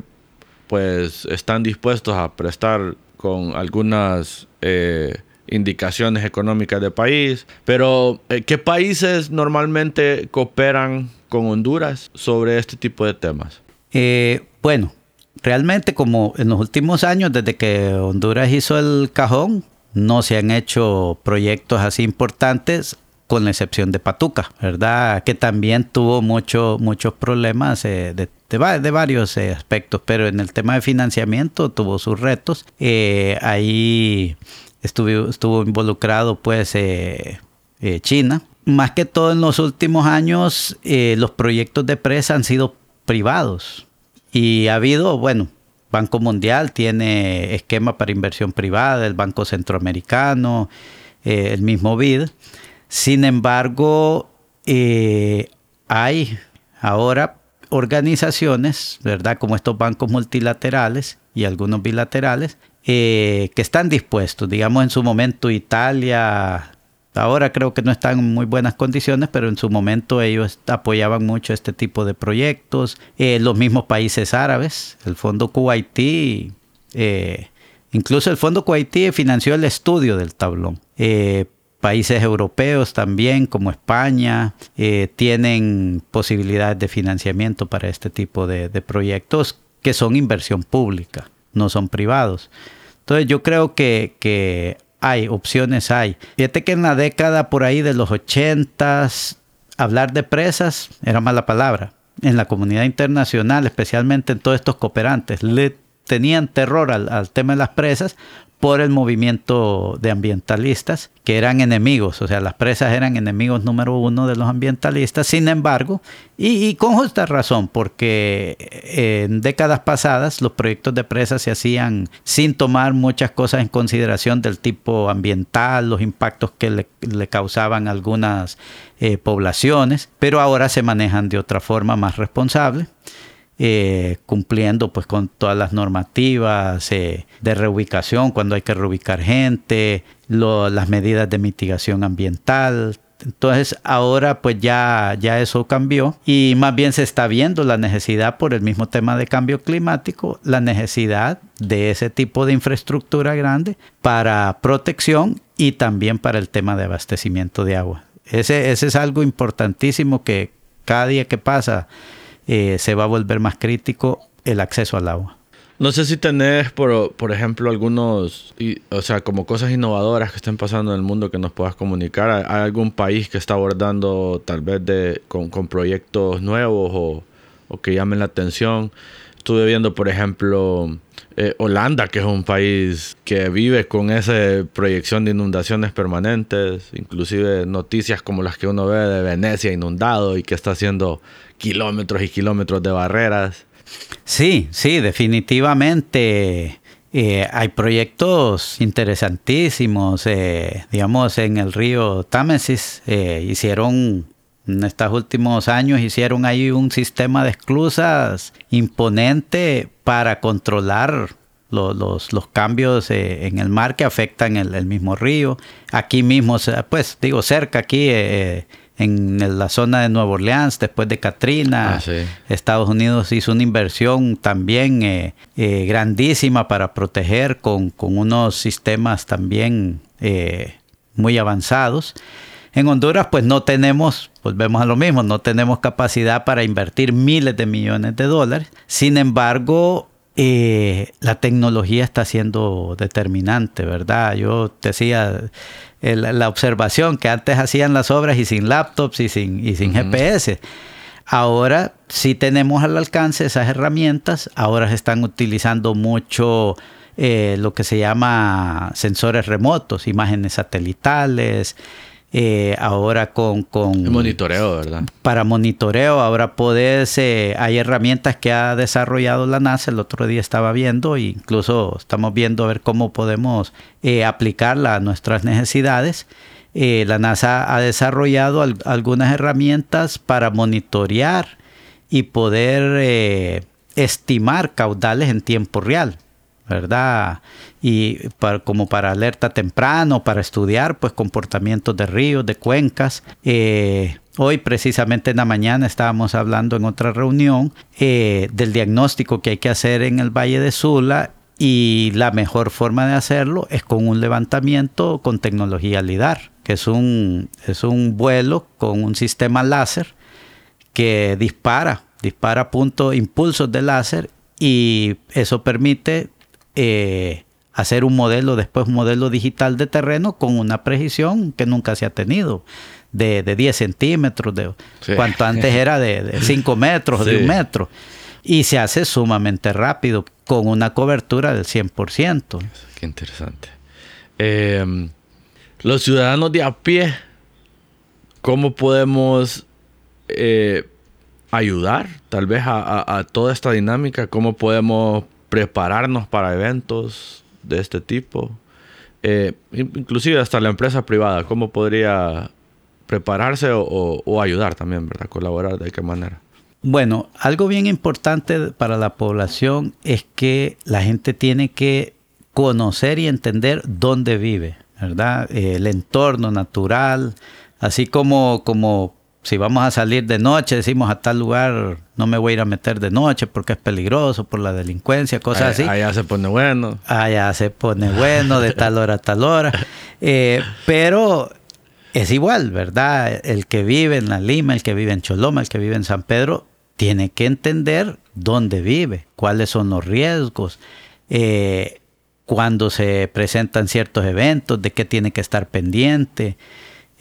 pues están dispuestos a prestar con algunas indicaciones económicas de país. Pero, ¿qué países normalmente cooperan con Honduras sobre este tipo de temas? bueno, realmente como en los últimos años, desde que Honduras hizo el cajón, no se han hecho proyectos así importantes con la excepción de Patuca, ¿verdad? Que también tuvo mucho, muchos problemas eh, de, de, varios eh, aspectos, pero en el tema de financiamiento tuvo sus retos. Eh, ahí estuvo, estuvo involucrado pues China. Más que todo en los últimos años, los proyectos de presa han sido privados, y ha habido, bueno, Banco Mundial tiene esquema para inversión privada, el Banco Centroamericano, eh, el mismo BID. Sin embargo, eh, hay ahora organizaciones, ¿verdad? Como estos bancos multilaterales y algunos bilaterales, eh, que están dispuestos, digamos en su momento Italia, Ahora creo que no están en muy buenas condiciones, pero en su momento ellos apoyaban mucho este tipo de proyectos. Eh, los mismos países árabes, el Fondo Kuwaití, eh, incluso el Fondo Kuwaití financió el estudio del tablón. Eh, países europeos también, como España, tienen posibilidades de financiamiento para este tipo de, de proyectos que son inversión pública, no son privados. Entonces yo creo que, que hay, opciones hay. Fíjate que en la década por ahí de los ochentas, hablar de presas era mala palabra. En la comunidad internacional, especialmente en todos estos cooperantes, LIT, tenían terror al, al tema de las presas por el movimiento de ambientalistas que eran enemigos, o sea, las presas eran enemigos número uno de los ambientalistas, sin embargo, y, con justa razón, porque eh, en décadas pasadas los proyectos de presas se hacían sin tomar muchas cosas en consideración del tipo ambiental, los impactos que le, causaban algunas eh, poblaciones, pero ahora se manejan de otra forma más responsable. Eh, cumpliendo pues con todas las normativas eh, de reubicación cuando hay que reubicar gente, las medidas de mitigación ambiental. Entonces ahora pues ya, ya eso cambió y más bien se está viendo la necesidad por el mismo tema de cambio climático, la necesidad de ese tipo de infraestructura grande para protección y también para el tema de abastecimiento de agua. Ese, ese es algo importantísimo que cada día que pasa eh, se va a volver más crítico el acceso al agua. No sé si tenés, por, por ejemplo, algunos, o sea, como cosas innovadoras que estén pasando en el mundo que nos puedas comunicar. ¿Hay algún país que está abordando tal vez de, con, proyectos nuevos o, o, que llamen la atención? Estuve viendo, por ejemplo, eh, Holanda, que es un país que vive con esa proyección de inundaciones permanentes, inclusive noticias como las que uno ve de Venecia inundado y que está haciendo kilómetros y kilómetros de barreras. Sí, sí, definitivamente. Eh, hay proyectos interesantísimos, eh, digamos, en el río Támesis eh, hicieron, en estos últimos años, hicieron ahí un sistema de esclusas imponente para controlar los, los, cambios en el mar que afectan el, el, mismo río. Aquí mismo, pues digo, cerca aquí en la zona de Nueva Orleans después de Katrina. Ah, Estados Unidos hizo una inversión también eh, eh, grandísima para proteger con, unos sistemas también eh, muy avanzados. En Honduras pues no tenemos, volvemos a lo mismo, no tenemos capacidad para invertir miles de millones de dólares. Sin embargo, la tecnología está siendo determinante, ¿verdad? Yo decía, la observación que antes hacían las obras y sin laptops y sin, y sin GPS. Ahora sí tenemos al alcance esas herramientas, ahora se están utilizando mucho eh, lo que se llama sensores remotos, imágenes satelitales, eh, ahora con, con... monitoreo, ¿verdad? Para monitoreo, ahora puedes, eh, hay herramientas que ha desarrollado la NASA, el otro día estaba viendo, e incluso estamos viendo a ver cómo podemos eh, aplicarla a nuestras necesidades. la NASA ha desarrollado algunas herramientas para monitorear y poder estimar caudales en tiempo real. ¿Verdad? Y como para alerta temprano, para estudiar pues comportamientos de ríos, de cuencas. Eh, hoy precisamente en la mañana estábamos hablando en otra reunión eh, del diagnóstico que hay que hacer en el Valle de Sula y la mejor forma de hacerlo es con un levantamiento con tecnología LIDAR, que es un, es un vuelo con un sistema láser que dispara, dispara puntos, impulsos de láser y eso permite eh, hacer un modelo, después un modelo digital de terreno con una precisión que nunca se ha tenido, de, de 10 centímetros, de cuanto *laughs* antes era de, 5 metros, de un metro. Y se hace sumamente rápido, con una cobertura del 100%. Qué interesante. Em, los ciudadanos de a pie, ¿cómo podemos eh, ayudar tal vez a, a, toda esta dinámica? ¿Cómo podemos prepararnos para eventos de este tipo. Eh, inclusive hasta la empresa privada, ¿cómo podría prepararse o, ayudar también, ¿verdad? Colaborar, ¿de qué manera? Bueno, algo bien importante para la población es que la gente tiene que conocer y entender dónde vive, ¿verdad? el entorno natural, así como, como si vamos a salir de noche, decimos a tal lugar, no me voy a ir a meter de noche porque es peligroso por la delincuencia, cosas así. Allá se pone bueno. Allá se pone bueno de tal hora a tal hora. *laughs* Eh, pero es igual, ¿verdad? El que vive en La Lima, el que vive en Choloma, el que vive en San Pedro, tiene que entender dónde vive, cuáles son los riesgos, eh, cuando se presentan ciertos eventos, de qué tiene que estar pendiente.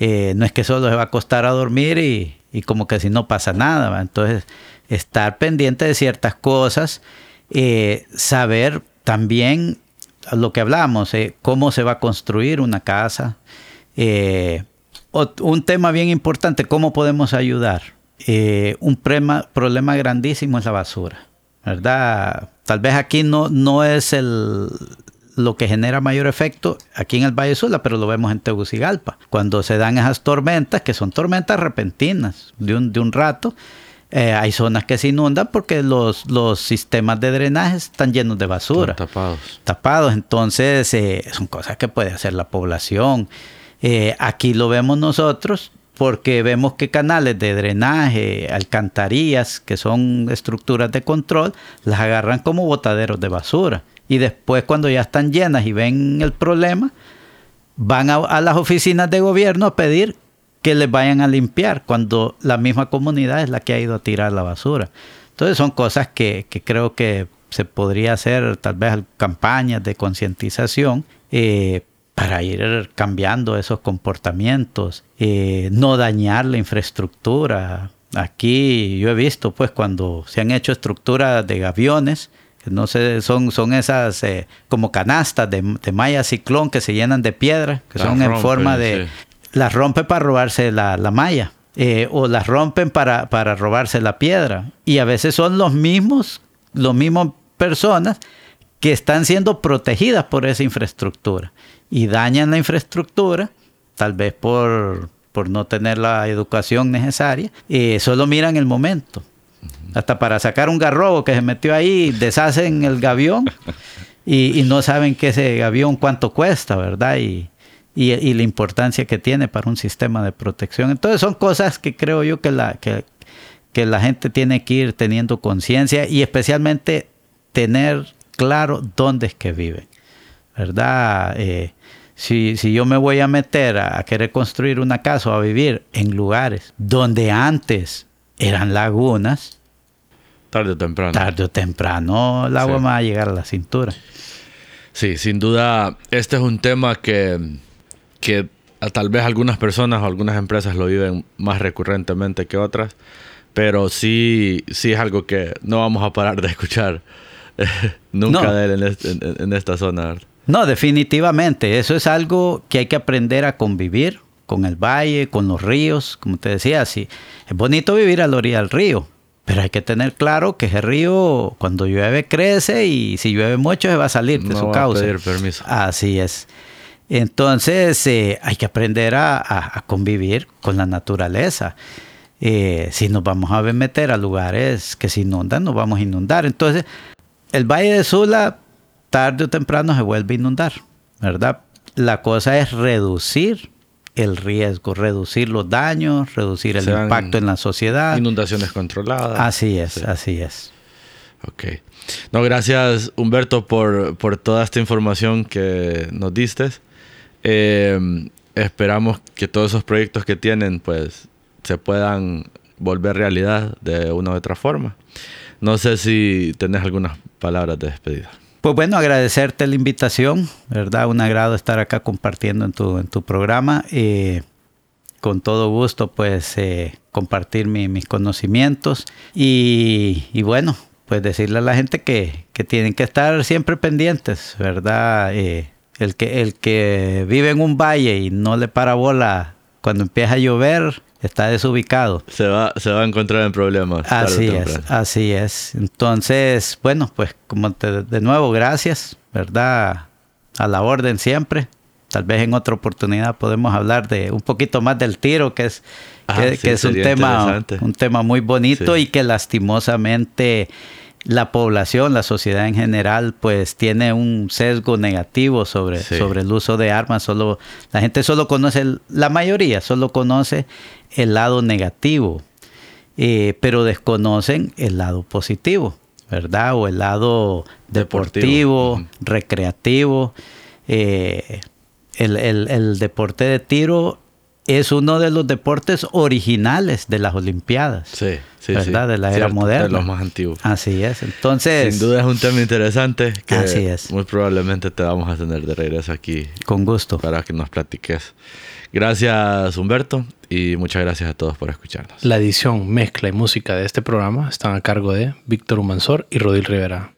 Eh, no es que solo se va a acostar a dormir y, como que si no pasa nada. Entonces, estar pendiente de ciertas cosas eh, saber también lo que hablamos, eh, cómo se va a construir una casa. Un tema bien importante, cómo podemos ayudar. un problema grandísimo es la basura, ¿verdad? Tal vez aquí no, no es el, lo que genera mayor efecto aquí en el Valle Sula, pero lo vemos en Tegucigalpa. Cuando se dan esas tormentas, que son tormentas repentinas de un, de un rato, eh, hay zonas que se inundan porque los, los sistemas de drenaje están llenos de basura. tapados. Tapados. Entonces, eh, son cosas que puede hacer la población. Eh, aquí lo vemos nosotros porque vemos que canales de drenaje, alcantarillas, que son estructuras de control, las agarran como botaderos de basura. Y después cuando ya están llenas y ven el problema, van a las oficinas de gobierno a pedir que les vayan a limpiar cuando la misma comunidad es la que ha ido a tirar la basura. Entonces son cosas que, creo que se podría hacer tal vez campañas de concientización eh, para ir cambiando esos comportamientos, eh, no dañar la infraestructura. Aquí yo he visto pues cuando se han hecho estructuras de aviones, no sé, son, son esas eh, como canastas de, de, malla ciclón que se llenan de piedra, que son en forma de, las rompe para robarse la, malla. Eh, o las rompen para, para, robarse la piedra. Y a veces son los mismos, los mismos personas que están siendo protegidas por esa infraestructura. Y dañan la infraestructura, tal vez por, por no tener la educación necesaria, eh, solo miran el momento. Hasta para sacar un garrobo que se metió ahí, deshacen el gavión y, no saben que ese gavión cuánto cuesta, ¿verdad? Y, y, la importancia que tiene para un sistema de protección. Entonces son cosas que creo yo que la, que, la gente tiene que ir teniendo conciencia y especialmente tener claro dónde es que viven. ¿Verdad? Eh, si, si, yo me voy a meter a, querer construir una casa o a vivir en lugares donde antes eran lagunas, tarde o temprano. Tarde o temprano el agua va a llegar a la cintura. Sí, sin duda, este es un tema que que tal vez algunas personas o algunas empresas lo viven más recurrentemente que otras, pero sí, sí es algo que no vamos a parar de escuchar *laughs* nunca de él en, esta zona. No, definitivamente, eso es algo que hay que aprender a convivir con el valle, con los ríos, como te decía, sí, es bonito vivir a la orilla del río, pero hay que tener claro que ese río cuando llueve crece y si llueve mucho se va a salir de su causa. permiso. Así es. Entonces eh, hay que aprender a, convivir con la naturaleza. Eh, si nos vamos a meter a lugares que se inundan, nos vamos a inundar. Entonces, el Valle de Sula, tarde o temprano, se vuelve a inundar, ¿verdad? La cosa es reducir el riesgo, reducir los daños, reducir el impacto en la sociedad. Inundaciones controladas. Así es, así es. Ok. No, gracias Humberto por, por toda esta información que nos diste. Eh, esperamos que todos esos proyectos que tienen pues se puedan volver realidad de una u otra forma. No sé si tenés algunas palabras de despedida. Pues bueno, agradecerte la invitación, ¿verdad? Un agrado estar acá compartiendo en tu, en tu programa. Eh, con todo gusto, pues, eh, compartir mis conocimientos. Y, y, bueno, pues decirle a la gente que, que tienen que estar siempre pendientes, ¿verdad? Eh, el que, el que vive en un valle y no le para bola cuando empieza a llover, está desubicado. Se va, se va a encontrar en problemas. Así es, así es. Entonces, bueno, pues como te, de nuevo, gracias, ¿verdad? A la orden siempre. Tal vez en otra oportunidad podemos hablar de un poquito más del tiro, que es, ah, que, es un tema, un tema muy bonito y que lastimosamente la población, la sociedad en general, pues tiene un sesgo negativo sobre, sobre el uso de armas. Solo, la gente solo conoce, la mayoría solo conoce el lado negativo, eh, pero desconocen el lado positivo, ¿verdad? O el lado deportivo, recreativo. Eh, el, el deporte de tiro es uno de los deportes originales de las Olimpiadas. Sí, sí, ¿verdad? De la era moderna. De los más antiguos. Así es. Entonces. Sin duda es un tema interesante que así es. muy probablemente te vamos a tener de regreso aquí. Con gusto. Para que nos platiques. Gracias, Humberto, y muchas gracias a todos por escucharnos. La edición, mezcla y música de este programa están a cargo de Víctor Humansor y Rodil Rivera.